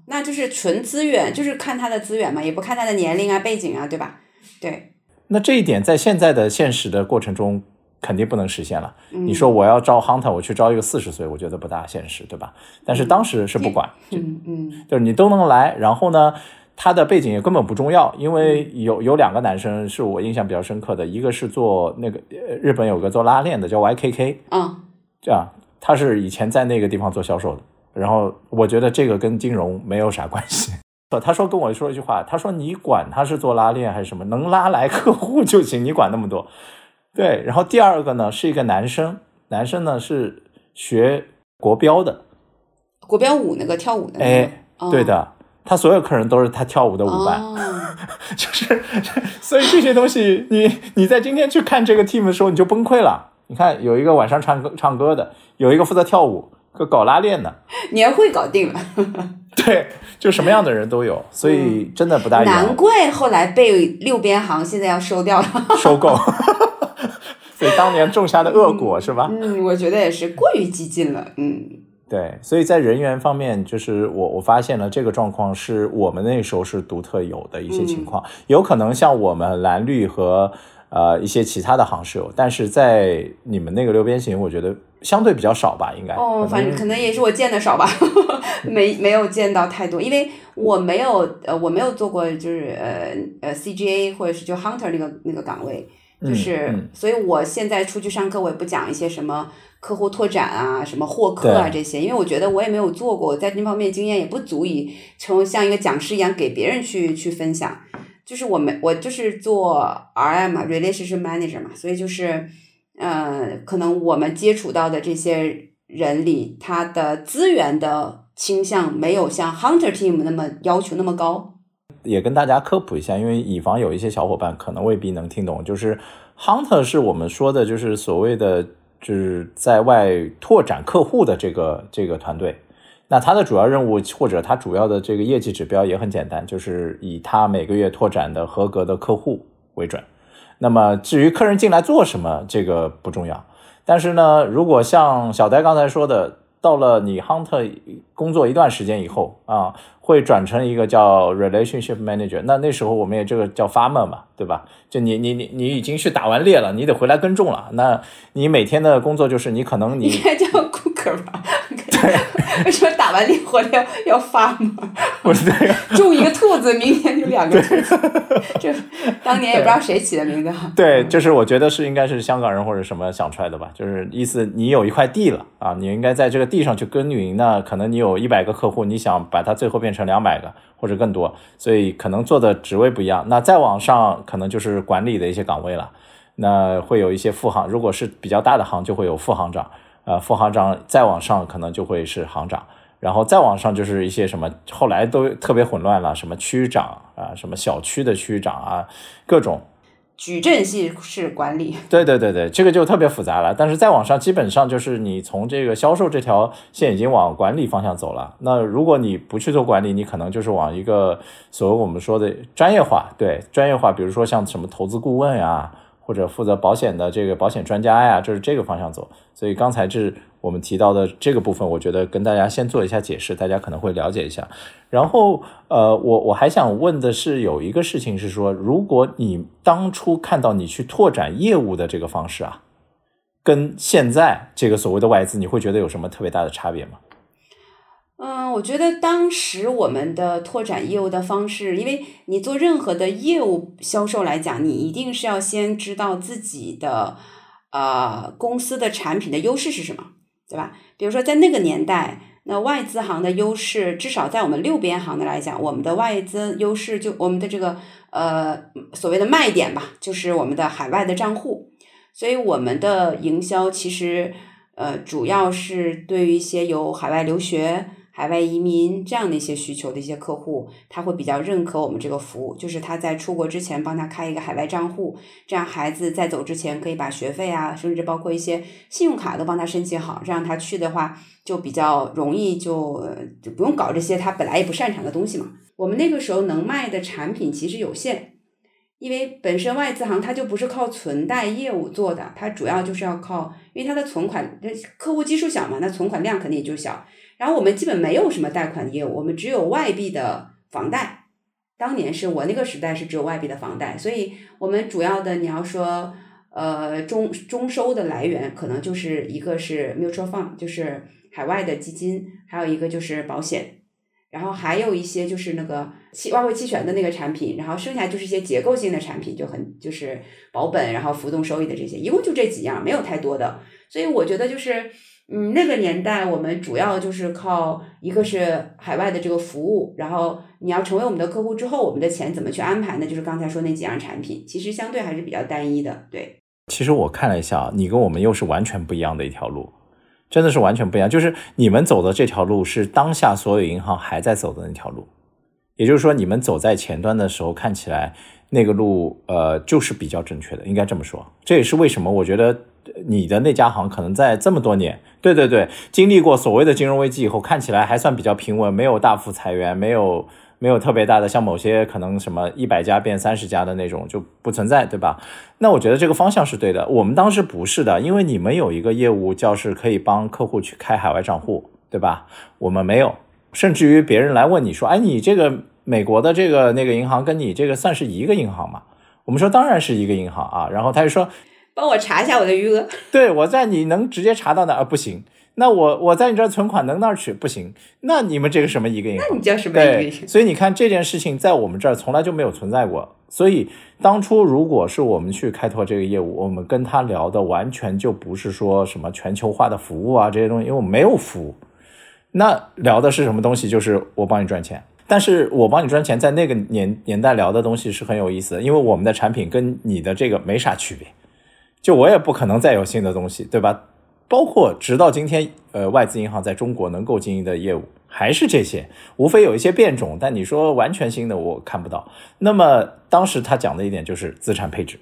那就是纯资源，就是看他的资源嘛，也不看他的年龄啊、背景啊，对吧？对，那这一点在现在的现实的过程中肯定不能实现了。嗯你说我要招 hunter，我去招一个四十岁，我觉得不大现实，对吧？但是当时是不管，嗯嗯。就是你都能来，然后呢，他的背景也根本不重要，因为有有两个男生是我印象比较深刻的，一个是做那个呃日本有个做拉链的叫 YKK，啊这样他是以前在那个地方做销售的，然后我觉得这个跟金融没有啥关系。<laughs> 他说跟我说一句话，他说你管他是做拉链还是什么，能拉来客户就行，你管那么多。对，然后第二个呢是一个男生，男生呢是学国标的，国标舞那个跳舞的那个，哎，哦对的，他所有客人都是他跳舞的舞伴，哦 <laughs> 就是，<laughs> 所以这些东西，你你在今天去看这个 team 的时候，你就崩溃了。你看，有一个晚上唱歌唱歌的，有一个负责跳舞，个搞拉链的，<laughs> 年会搞定了，<laughs> 对，就什么样的人都有，所以真的不大一难。怪后来被六边行现在要收掉了。<laughs> 收购，所以当年种下的恶果是吧？嗯，我觉得也是过于激进了。嗯对，所以在人员方面，就是我我发现了这个状况是我们那时候是独特有的一些情况，有可能像我们蓝绿和呃一些其他的行是有，但是在你们那个六边形，我觉得相对比较少吧，应该。哦，反正可能也是我见的少吧，<laughs> 没没有见到太多，因为我没有呃我没有做过就是呃呃 CGA 或者是就 hunter 那个那个岗位，就是、嗯嗯所以我现在出去上课，我也不讲一些什么客户拓展啊、什么获客啊这些，因为我觉得我也没有做过，我在这方面经验也不足以成像一个讲师一样给别人去去分享。就是我们我就是做 RM 嘛，relationship manager 嘛，所以就是呃，可能我们接触到的这些人里，他的资源的倾向没有像 hunter team 那么要求那么高。也跟大家科普一下，因为以防有一些小伙伴可能未必能听懂，就是 hunter 是我们说的，就是所谓的就是在外拓展客户的这个这个团队。那他的主要任务或者他主要的这个业绩指标也很简单，就是以他每个月拓展的合格的客户为准。那么至于客人进来做什么，这个不重要。但是呢，如果像小呆刚才说的，到了你 hunter 工作一段时间以后啊，会转成一个叫 relationship manager。那那时候我们也这个叫 farmer 嘛，对吧？就你你你你已经去打完猎了，你得回来耕种了。那你每天的工作就是你可能你应该叫 cooker 吧？对，为什么打完猎回来要要发吗？不是这个。种一个兔子，明年就两个兔子。<laughs> 这当年也不知道谁起的名字哈。对，就是我觉得是应该是香港人或者什么想出来的吧，就是意思你有一块地了啊，你应该在这个地上去耕耘。那可能你有一百个客户，你想把它最后变成两百个或者更多，所以可能做的职位不一样。那再往上可能就是管理的一些岗位了，那会有一些副行，如果是比较大的行就会有副行长，呃，副行长再往上可能就会是行长。然后再往上就是一些什么，后来都特别混乱了，什么区长啊，什么小区的区长啊，各种。矩阵系式管理，对对对对，这个就特别复杂了。但是再往上，基本上就是你从这个销售这条线已经往管理方向走了。那如果你不去做管理，你可能就是往一个所谓我们说的专业化，对专业化，比如说像什么投资顾问呀，或者负责保险的这个保险专家呀，就是这个方向走。所以刚才是我们提到的这个部分，我觉得跟大家先做一下解释，大家可能会了解一下。然后，呃，我我还想问的是，有一个事情是说，如果你当初看到你去拓展业务的这个方式啊，跟现在这个所谓的外资，你会觉得有什么特别大的差别吗？嗯，我觉得当时我们的拓展业务的方式，因为你做任何的业务销售来讲，你一定是要先知道自己的呃公司的产品的优势是什么，对吧？比如说在那个年代，那外资行的优势，至少在我们六边行的来讲，我们的外资优势就我们的这个呃所谓的卖点吧，就是我们的海外的账户，所以我们的营销其实呃主要是对于一些有海外留学。海外移民这样的一些需求的一些客户，他会比较认可我们这个服务，就是他在出国之前帮他开一个海外账户，这样孩子在走之前可以把学费啊，甚至包括一些信用卡都帮他申请好，这样他去的话就比较容易就，就不用搞这些他本来也不擅长的东西嘛。我们那个时候能卖的产品其实有限，因为本身外资行它就不是靠存贷业务做的，它主要就是要靠，因为它的存款客户基数小嘛，那存款量肯定也就小。然后我们基本没有什么贷款业务，我们只有外币的房贷。当年是我那个时代是只有外币的房贷，所以我们主要的你要说，呃中中收的来源可能就是一个是 mutual fund，就是海外的基金，还有一个就是保险。然后还有一些就是那个期外汇期权的那个产品，然后剩下就是一些结构性的产品，就很就是保本，然后浮动收益的这些，一共就这几样，没有太多的。所以我觉得就是，嗯，那个年代我们主要就是靠一个是海外的这个服务，然后你要成为我们的客户之后，我们的钱怎么去安排呢？就是刚才说那几样产品，其实相对还是比较单一的。对，其实我看了一下，你跟我们又是完全不一样的一条路。真的是完全不一样，就是你们走的这条路是当下所有银行还在走的那条路，也就是说，你们走在前端的时候，看起来那个路，呃，就是比较正确的，应该这么说。这也是为什么我觉得你的那家行可能在这么多年，对对对，经历过所谓的金融危机以后，看起来还算比较平稳，没有大幅裁员，没有。没有特别大的，像某些可能什么一百家变三十家的那种就不存在，对吧？那我觉得这个方向是对的。我们当时不是的，因为你们有一个业务叫是可以帮客户去开海外账户，对吧？我们没有，甚至于别人来问你说，哎，你这个美国的这个那个银行跟你这个算是一个银行吗？我们说当然是一个银行啊。然后他就说，帮我查一下我的余额。<laughs> 对，我在你能直接查到的啊，不行。那我我在你这儿存款能那儿取不行？那你们这个什么一个银行？那你叫什么一个银行？所以你看这件事情在我们这儿从来就没有存在过。所以当初如果是我们去开拓这个业务，我们跟他聊的完全就不是说什么全球化的服务啊这些东西，因为我们没有服务。那聊的是什么东西？就是我帮你赚钱。但是我帮你赚钱，在那个年年代聊的东西是很有意思的，因为我们的产品跟你的这个没啥区别。就我也不可能再有新的东西，对吧？包括直到今天，呃，外资银行在中国能够经营的业务还是这些，无非有一些变种，但你说完全新的我看不到。那么当时他讲的一点就是资产配置，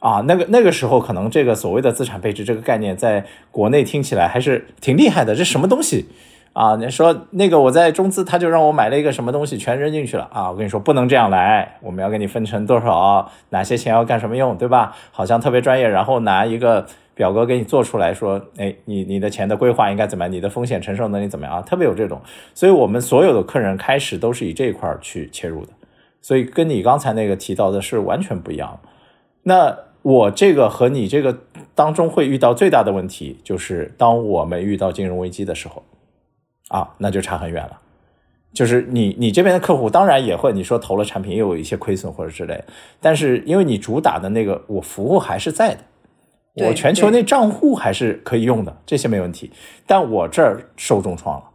啊，那个那个时候可能这个所谓的资产配置这个概念在国内听起来还是挺厉害的，这什么东西啊？你说那个我在中资他就让我买了一个什么东西全扔进去了啊？我跟你说不能这样来，我们要给你分成多少，哪些钱要干什么用，对吧？好像特别专业，然后拿一个。表格给你做出来说，哎，你你的钱的规划应该怎么样？你的风险承受能力怎么样啊？特别有这种，所以我们所有的客人开始都是以这一块去切入的，所以跟你刚才那个提到的是完全不一样。那我这个和你这个当中会遇到最大的问题，就是当我们遇到金融危机的时候，啊，那就差很远了。就是你你这边的客户当然也会，你说投了产品又有一些亏损或者之类，但是因为你主打的那个我服务还是在的。我全球那账户还是可以用的，这些没问题。但我这儿受重创了。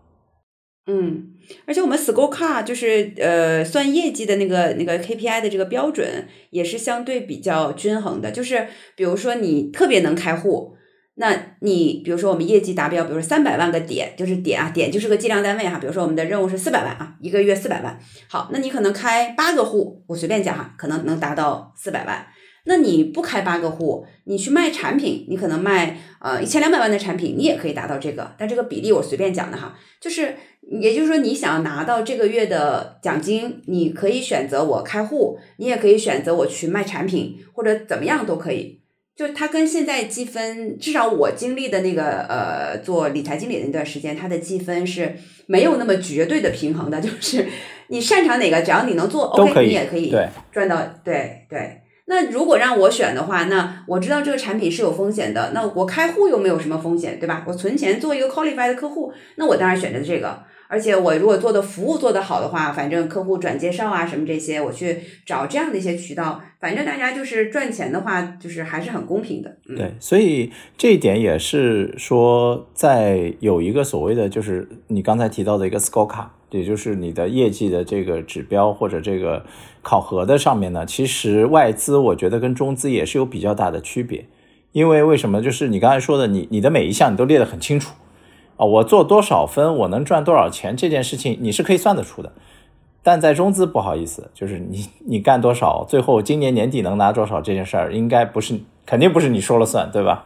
嗯，而且我们 Scorecard 就是呃算业绩的那个那个 KPI 的这个标准也是相对比较均衡的。就是比如说你特别能开户，那你比如说我们业绩达标，比如说三百万个点，就是点啊点就是个计量单位哈。比如说我们的任务是四百万啊，一个月四百万。好，那你可能开八个户，我随便讲哈，可能能达到四百万。那你不开八个户，你去卖产品，你可能卖呃一千两百万的产品，你也可以达到这个。但这个比例我随便讲的哈，就是也就是说，你想要拿到这个月的奖金，你可以选择我开户，你也可以选择我去卖产品，或者怎么样都可以。就它跟现在积分，至少我经历的那个呃做理财经理的那段时间，它的积分是没有那么绝对的平衡的。就是 <laughs> 你擅长哪个，只要你能做，OK，你也可以赚到。对对。那如果让我选的话，那我知道这个产品是有风险的，那我开户又没有什么风险，对吧？我存钱做一个 qualified 的客户，那我当然选择这个。而且我如果做的服务做得好的话，反正客户转介绍啊什么这些，我去找这样的一些渠道，反正大家就是赚钱的话，就是还是很公平的。对，所以这一点也是说，在有一个所谓的就是你刚才提到的一个 score card，也就是你的业绩的这个指标或者这个考核的上面呢，其实外资我觉得跟中资也是有比较大的区别，因为为什么？就是你刚才说的，你你的每一项你都列得很清楚。啊，我做多少分，我能赚多少钱，这件事情你是可以算得出的。但在中资不好意思，就是你你干多少，最后今年年底能拿多少这件事儿，应该不是，肯定不是你说了算，对吧？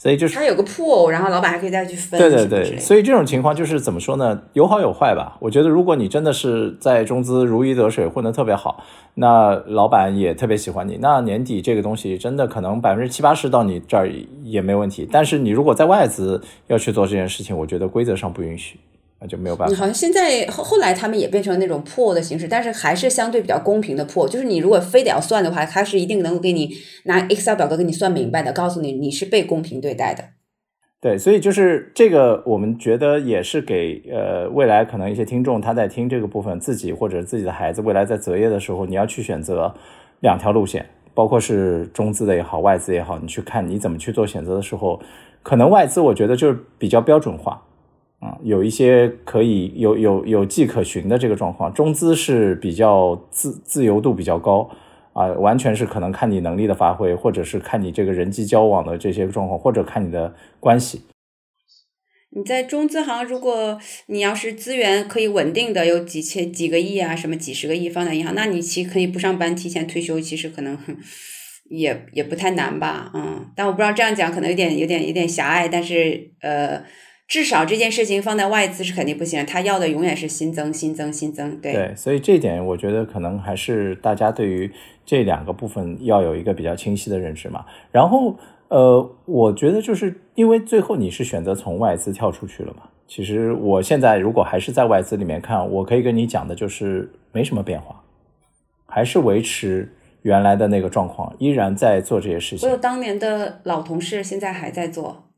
所以就是他有个 pool，然后老板还可以再去分。对对对，所以这种情况就是怎么说呢？有好有坏吧。我觉得如果你真的是在中资如鱼得水，混得特别好，那老板也特别喜欢你，那年底这个东西真的可能百分之七八十到你这儿也没问题。但是你如果在外资要去做这件事情，我觉得规则上不允许那就没有办法。好像现在后后来他们也变成那种破的形式，但是还是相对比较公平的破。就是你如果非得要算的话，他是一定能够给你拿 Excel 表格给你算明白的，告诉你你是被公平对待的。对，所以就是这个，我们觉得也是给呃未来可能一些听众他在听这个部分，自己或者自己的孩子未来在择业的时候，你要去选择两条路线，包括是中资的也好，外资也好，你去看你怎么去做选择的时候，可能外资我觉得就是比较标准化，啊，有一些可以有有有迹可循的这个状况，中资是比较自自由度比较高。啊，完全是可能看你能力的发挥，或者是看你这个人际交往的这些状况，或者看你的关系。你在中资行，如果你要是资源可以稳定的有几千几个亿啊，什么几十个亿放在银行，那你其实可以不上班，提前退休，其实可能也也不太难吧，嗯。但我不知道这样讲可能有点有点有点狭隘，但是呃。至少这件事情放在外资是肯定不行，他要的永远是新增、新增、新增。对对，所以这一点我觉得可能还是大家对于这两个部分要有一个比较清晰的认知嘛。然后呃，我觉得就是因为最后你是选择从外资跳出去了嘛。其实我现在如果还是在外资里面看，我可以跟你讲的就是没什么变化，还是维持原来的那个状况，依然在做这些事情。我有当年的老同事，现在还在做。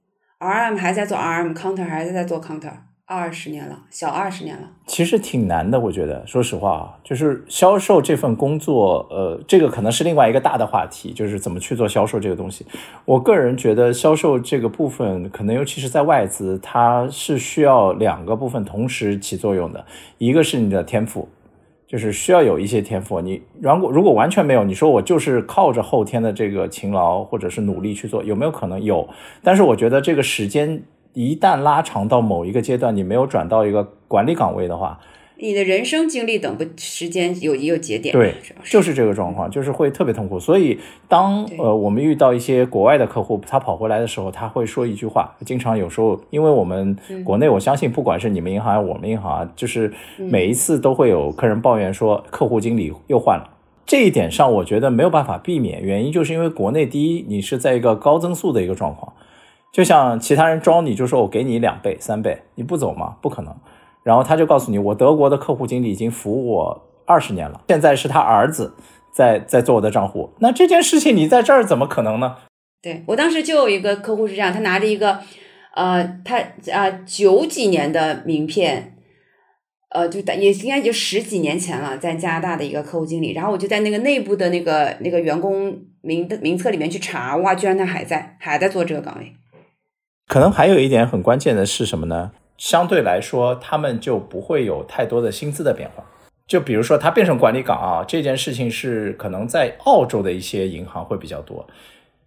R M 还在做 R M，Counter 还是在做 Counter，二十年了，小二十年了。其实挺难的，我觉得，说实话啊，就是销售这份工作，呃，这个可能是另外一个大的话题，就是怎么去做销售这个东西。我个人觉得，销售这个部分，可能尤其是在外资，它是需要两个部分同时起作用的，一个是你的天赋。就是需要有一些天赋，你如果如果完全没有，你说我就是靠着后天的这个勤劳或者是努力去做，有没有可能有？但是我觉得这个时间一旦拉长到某一个阶段，你没有转到一个管理岗位的话。你的人生经历等不时间有也有节点，对，就是这个状况，就是会特别痛苦。所以当呃我们遇到一些国外的客户，他跑回来的时候，他会说一句话，经常有时候，因为我们国内，我相信不管是你们银行还是我们银行啊，就是每一次都会有客人抱怨说，客户经理又换了。这一点上，我觉得没有办法避免，原因就是因为国内第一，你是在一个高增速的一个状况，就像其他人招你，就说我给你两倍、三倍，你不走吗？不可能。然后他就告诉你，我德国的客户经理已经服务我二十年了，现在是他儿子在在做我的账户。那这件事情你在这儿怎么可能呢？对我当时就有一个客户是这样，他拿着一个呃，他啊九几年的名片，呃，就也应该就十几年前了，在加拿大的一个客户经理。然后我就在那个内部的那个那个员工名的名册里面去查，哇，居然他还在还在做这个岗位。可能还有一点很关键的是什么呢？相对来说，他们就不会有太多的薪资的变化。就比如说，他变成管理岗啊，这件事情是可能在澳洲的一些银行会比较多。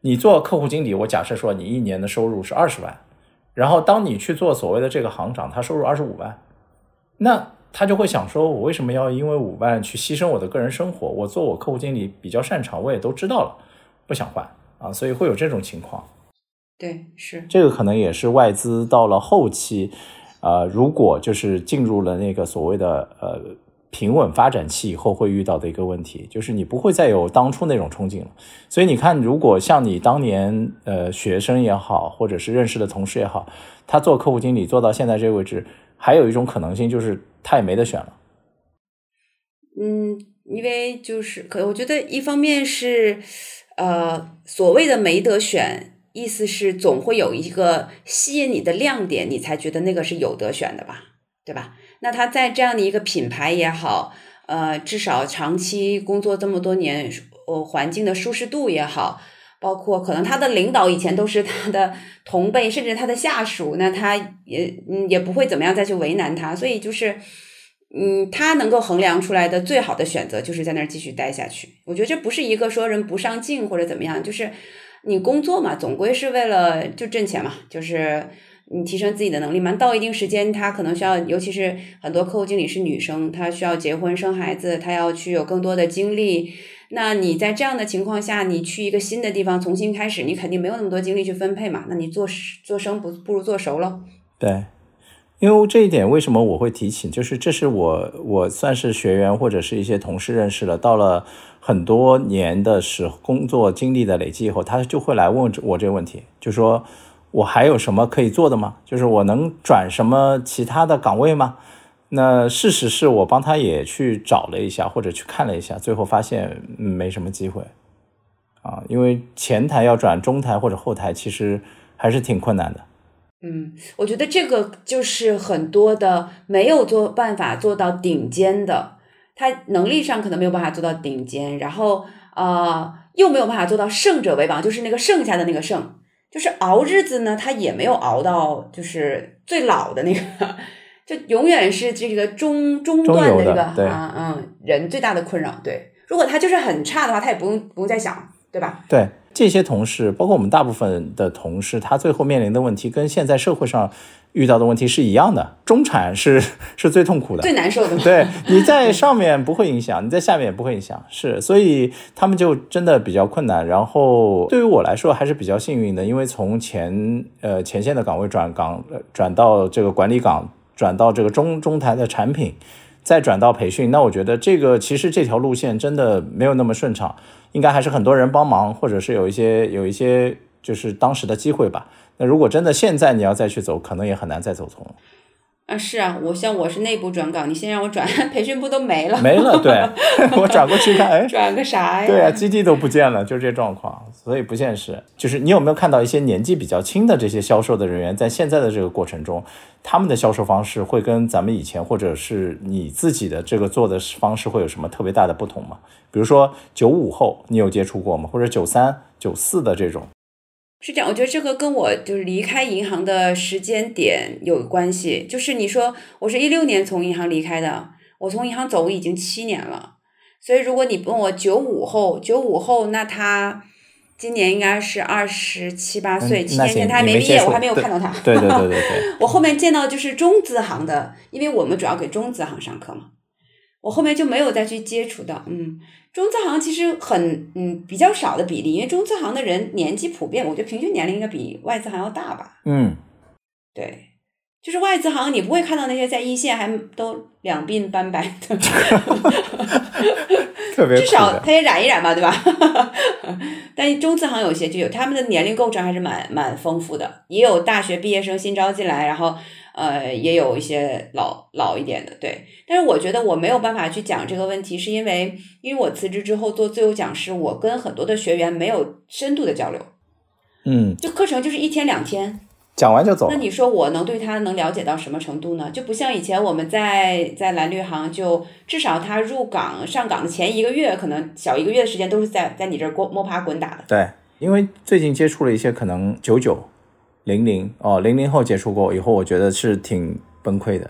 你做客户经理，我假设说你一年的收入是二十万，然后当你去做所谓的这个行长，他收入二十五万，那他就会想说，我为什么要因为五万去牺牲我的个人生活？我做我客户经理比较擅长，我也都知道了，不想换啊，所以会有这种情况。对，是这个可能也是外资到了后期。呃，如果就是进入了那个所谓的呃平稳发展期以后，会遇到的一个问题，就是你不会再有当初那种憧憬了。所以你看，如果像你当年呃学生也好，或者是认识的同事也好，他做客户经理做到现在这个位置，还有一种可能性就是他也没得选了。嗯，因为就是可，我觉得一方面是呃所谓的没得选。意思是总会有一个吸引你的亮点，你才觉得那个是有得选的吧，对吧？那他在这样的一个品牌也好，呃，至少长期工作这么多年，呃，环境的舒适度也好，包括可能他的领导以前都是他的同辈，甚至他的下属，那他也嗯也不会怎么样再去为难他，所以就是嗯，他能够衡量出来的最好的选择就是在那儿继续待下去。我觉得这不是一个说人不上进或者怎么样，就是。你工作嘛，总归是为了就挣钱嘛，就是你提升自己的能力嘛。到一定时间，他可能需要，尤其是很多客户经理是女生，她需要结婚生孩子，她要去有更多的精力。那你在这样的情况下，你去一个新的地方重新开始，你肯定没有那么多精力去分配嘛。那你做做生不不如做熟喽。对。因为这一点，为什么我会提起？就是这是我我算是学员或者是一些同事认识了，到了很多年的时工作经历的累积以后，他就会来问我这个问题，就说我还有什么可以做的吗？就是我能转什么其他的岗位吗？那事实是我帮他也去找了一下，或者去看了一下，最后发现没什么机会啊，因为前台要转中台或者后台，其实还是挺困难的。嗯，我觉得这个就是很多的没有做办法做到顶尖的，他能力上可能没有办法做到顶尖，然后呃又没有办法做到胜者为王，就是那个剩下的那个胜。就是熬日子呢，他也没有熬到就是最老的那个，就永远是这个中中段的这个啊嗯人最大的困扰。对，如果他就是很差的话，他也不用不用再想，对吧？对，这些同事，包括我们大部分的同事，他最后面临的问题跟现在社会上。遇到的问题是一样的，中产是 <laughs> 是最痛苦的，最难受的。对，你在上面不会影响，你在下面也不会影响，是，所以他们就真的比较困难。然后对于我来说还是比较幸运的，因为从前呃前线的岗位转岗转到这个管理岗，转到这个中中台的产品，再转到培训，那我觉得这个其实这条路线真的没有那么顺畅，应该还是很多人帮忙，或者是有一些有一些就是当时的机会吧。那如果真的现在你要再去走，可能也很难再走通。啊，是啊，我像我是内部转岗，你先让我转 <laughs> 培训部都没了，没了，对 <laughs> 我转过去看，哎，<laughs> 转个啥呀？对啊，基地都不见了，就这状况，所以不现实。就是你有没有看到一些年纪比较轻的这些销售的人员，在现在的这个过程中，他们的销售方式会跟咱们以前或者是你自己的这个做的方式会有什么特别大的不同吗？比如说九五后，你有接触过吗？或者九三、九四的这种？是这样，我觉得这个跟我就是离开银行的时间点有关系。就是你说我是一六年从银行离开的，我从银行走已经七年了。所以如果你问我九五后，九五后，那他今年应该是二十七八岁，七年前他还没毕业，我还没有看到他。对对对对 <laughs> 对。我后面见到就是中资行的，因为我们主要给中资行上课嘛。我后面就没有再去接触到，嗯。中资行其实很嗯比较少的比例，因为中资行的人年纪普遍，我觉得平均年龄应该比外资行要大吧。嗯，对，就是外资行你不会看到那些在一线还都两鬓斑白的，<laughs> 特别至少他也染一染吧，对吧？<laughs> 但中资行有些就有他们的年龄构成还是蛮蛮丰富的，也有大学毕业生新招进来，然后。呃，也有一些老老一点的，对，但是我觉得我没有办法去讲这个问题，是因为因为我辞职之后做自由讲师，我跟很多的学员没有深度的交流，嗯，就课程就是一天两天讲完就走。那你说我能对他能了解到什么程度呢？就不像以前我们在在蓝绿行，就至少他入岗上岗的前一个月，可能小一个月的时间都是在在你这儿过摸爬滚打的。对，因为最近接触了一些可能九九。零零哦，零零后接触过以后，我觉得是挺崩溃的。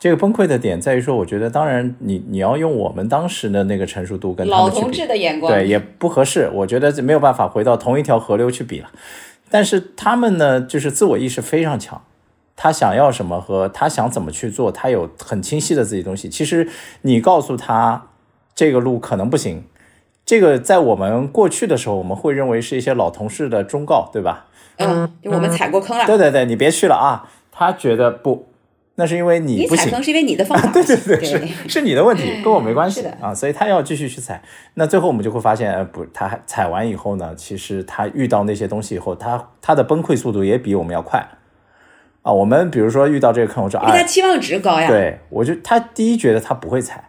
这个崩溃的点在于说，我觉得当然你你要用我们当时的那个成熟度跟老同志的眼光，对也不合适。我觉得没有办法回到同一条河流去比了。但是他们呢，就是自我意识非常强，他想要什么和他想怎么去做，他有很清晰的自己东西。其实你告诉他这个路可能不行，这个在我们过去的时候，我们会认为是一些老同事的忠告，对吧？嗯，就我们踩过坑了。对对对，你别去了啊！他觉得不，那是因为你不踩坑是因为你的方法。<laughs> 对对对，是是你的问题，<laughs> 跟我没关系啊。所以他要继续去踩。那最后我们就会发现，呃，不，他踩完以后呢，其实他遇到那些东西以后，他他的崩溃速度也比我们要快啊。我们比如说遇到这个坑，我说啊，他期望值高呀。对，我就他第一觉得他不会踩，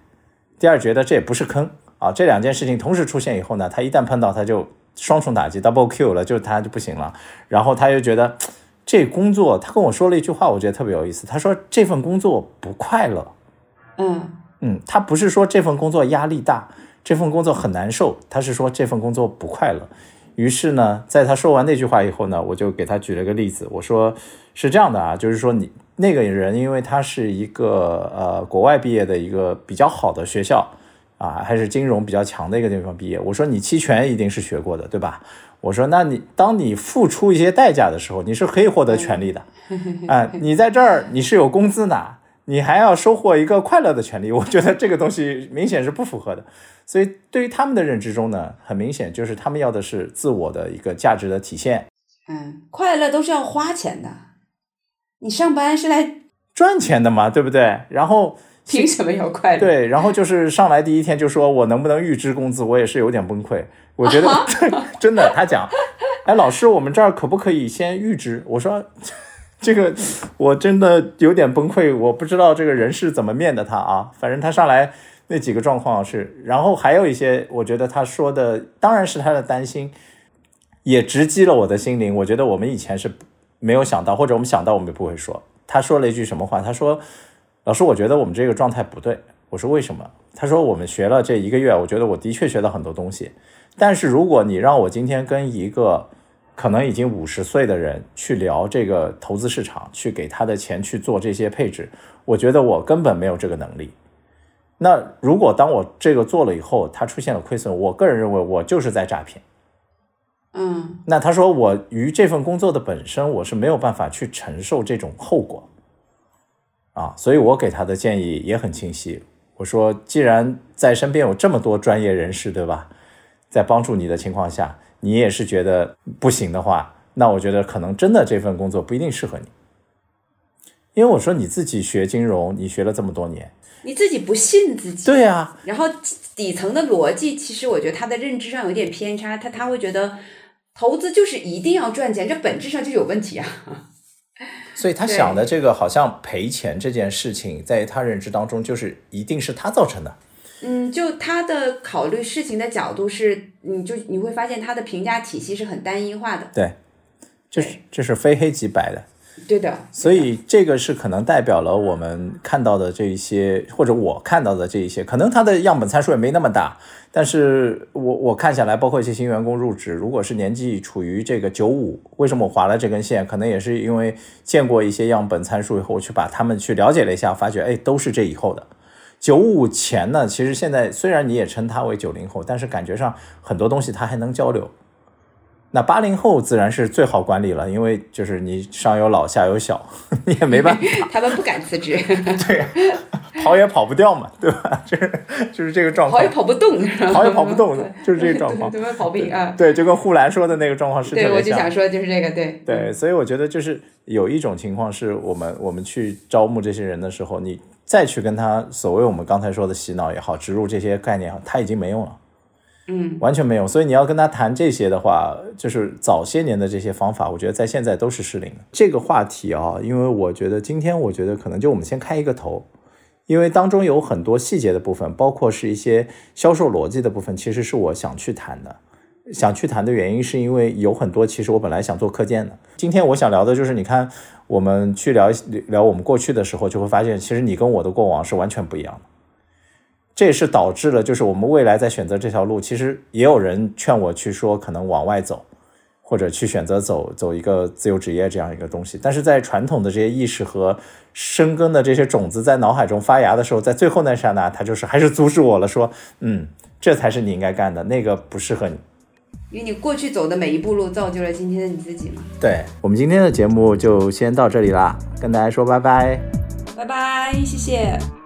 第二觉得这也不是坑啊。这两件事情同时出现以后呢，他一旦碰到他就。双重打击，double Q 了，就他就不行了。然后他又觉得这工作，他跟我说了一句话，我觉得特别有意思。他说这份工作不快乐。嗯嗯，他不是说这份工作压力大，这份工作很难受，他是说这份工作不快乐。于是呢，在他说完那句话以后呢，我就给他举了个例子，我说是这样的啊，就是说你那个人，因为他是一个呃国外毕业的一个比较好的学校。啊，还是金融比较强的一个地方毕业。我说你期权一定是学过的，对吧？我说那你当你付出一些代价的时候，你是可以获得权利的。啊，你在这儿你是有工资拿，你还要收获一个快乐的权利。我觉得这个东西明显是不符合的。所以对于他们的认知中呢，很明显就是他们要的是自我的一个价值的体现。嗯，快乐都是要花钱的，你上班是来赚钱的嘛，对不对？然后。凭什么要快乐？对，然后就是上来第一天就说我能不能预支工资，我也是有点崩溃。我觉得 <laughs> 真的，他讲哎，老师，我们这儿可不可以先预支？我说，<laughs> 这个我真的有点崩溃，我不知道这个人是怎么面的他啊。反正他上来那几个状况是，然后还有一些，我觉得他说的当然是他的担心，也直击了我的心灵。我觉得我们以前是没有想到，或者我们想到我们也不会说。他说了一句什么话？他说：“老师，我觉得我们这个状态不对。”我说：“为什么？”他说：“我们学了这一个月，我觉得我的确学到很多东西。但是如果你让我今天跟一个……”可能已经五十岁的人去聊这个投资市场，去给他的钱去做这些配置，我觉得我根本没有这个能力。那如果当我这个做了以后，他出现了亏损，我个人认为我就是在诈骗。嗯，那他说我于这份工作的本身，我是没有办法去承受这种后果啊，所以我给他的建议也很清晰。我说，既然在身边有这么多专业人士，对吧，在帮助你的情况下。你也是觉得不行的话，那我觉得可能真的这份工作不一定适合你，因为我说你自己学金融，你学了这么多年，你自己不信自己，对啊。然后底层的逻辑，其实我觉得他的认知上有点偏差，他他会觉得投资就是一定要赚钱，这本质上就有问题啊。所以他想的这个好像赔钱这件事情，在他认知当中就是一定是他造成的。嗯，就他的考虑事情的角度是，你就你会发现他的评价体系是很单一化的。对，这是这是非黑即白的。对的。所以这个是可能代表了我们看到的这一些，或者我看到的这一些，可能它的样本参数也没那么大，但是我我看下来，包括一些新员工入职，如果是年纪处于这个九五，为什么我划了这根线？可能也是因为见过一些样本参数以后，我去把他们去了解了一下，发觉哎，都是这以后的。九五前呢，其实现在虽然你也称他为九零后，但是感觉上很多东西他还能交流。那八零后自然是最好管理了，因为就是你上有老下有小，<laughs> 你也没办法。<laughs> 他们不敢辞职。<laughs> 对，跑也跑不掉嘛，对吧？就是就是这个状况。跑也跑不动，跑也跑不动，就是这个状况。怎么跑不赢啊？对，就跟护栏说的那个状况是特别像。对，我就想说就是这个，对。对，所以我觉得就是有一种情况是我们我们去招募这些人的时候，你。再去跟他所谓我们刚才说的洗脑也好，植入这些概念好，他已经没用了，嗯，完全没有。所以你要跟他谈这些的话，就是早些年的这些方法，我觉得在现在都是失灵的。这个话题啊，因为我觉得今天我觉得可能就我们先开一个头，因为当中有很多细节的部分，包括是一些销售逻辑的部分，其实是我想去谈的。想去谈的原因是因为有很多，其实我本来想做课件的。今天我想聊的就是，你看我们去聊聊我们过去的时候，就会发现，其实你跟我的过往是完全不一样的。这也是导致了，就是我们未来在选择这条路，其实也有人劝我去说，可能往外走，或者去选择走走一个自由职业这样一个东西。但是在传统的这些意识和生根的这些种子在脑海中发芽的时候，在最后那刹那，他就是还是阻止我了，说，嗯，这才是你应该干的，那个不适合你。因为你过去走的每一步路，造就了今天的你自己嘛。对我们今天的节目就先到这里啦，跟大家说拜拜，拜拜，谢谢。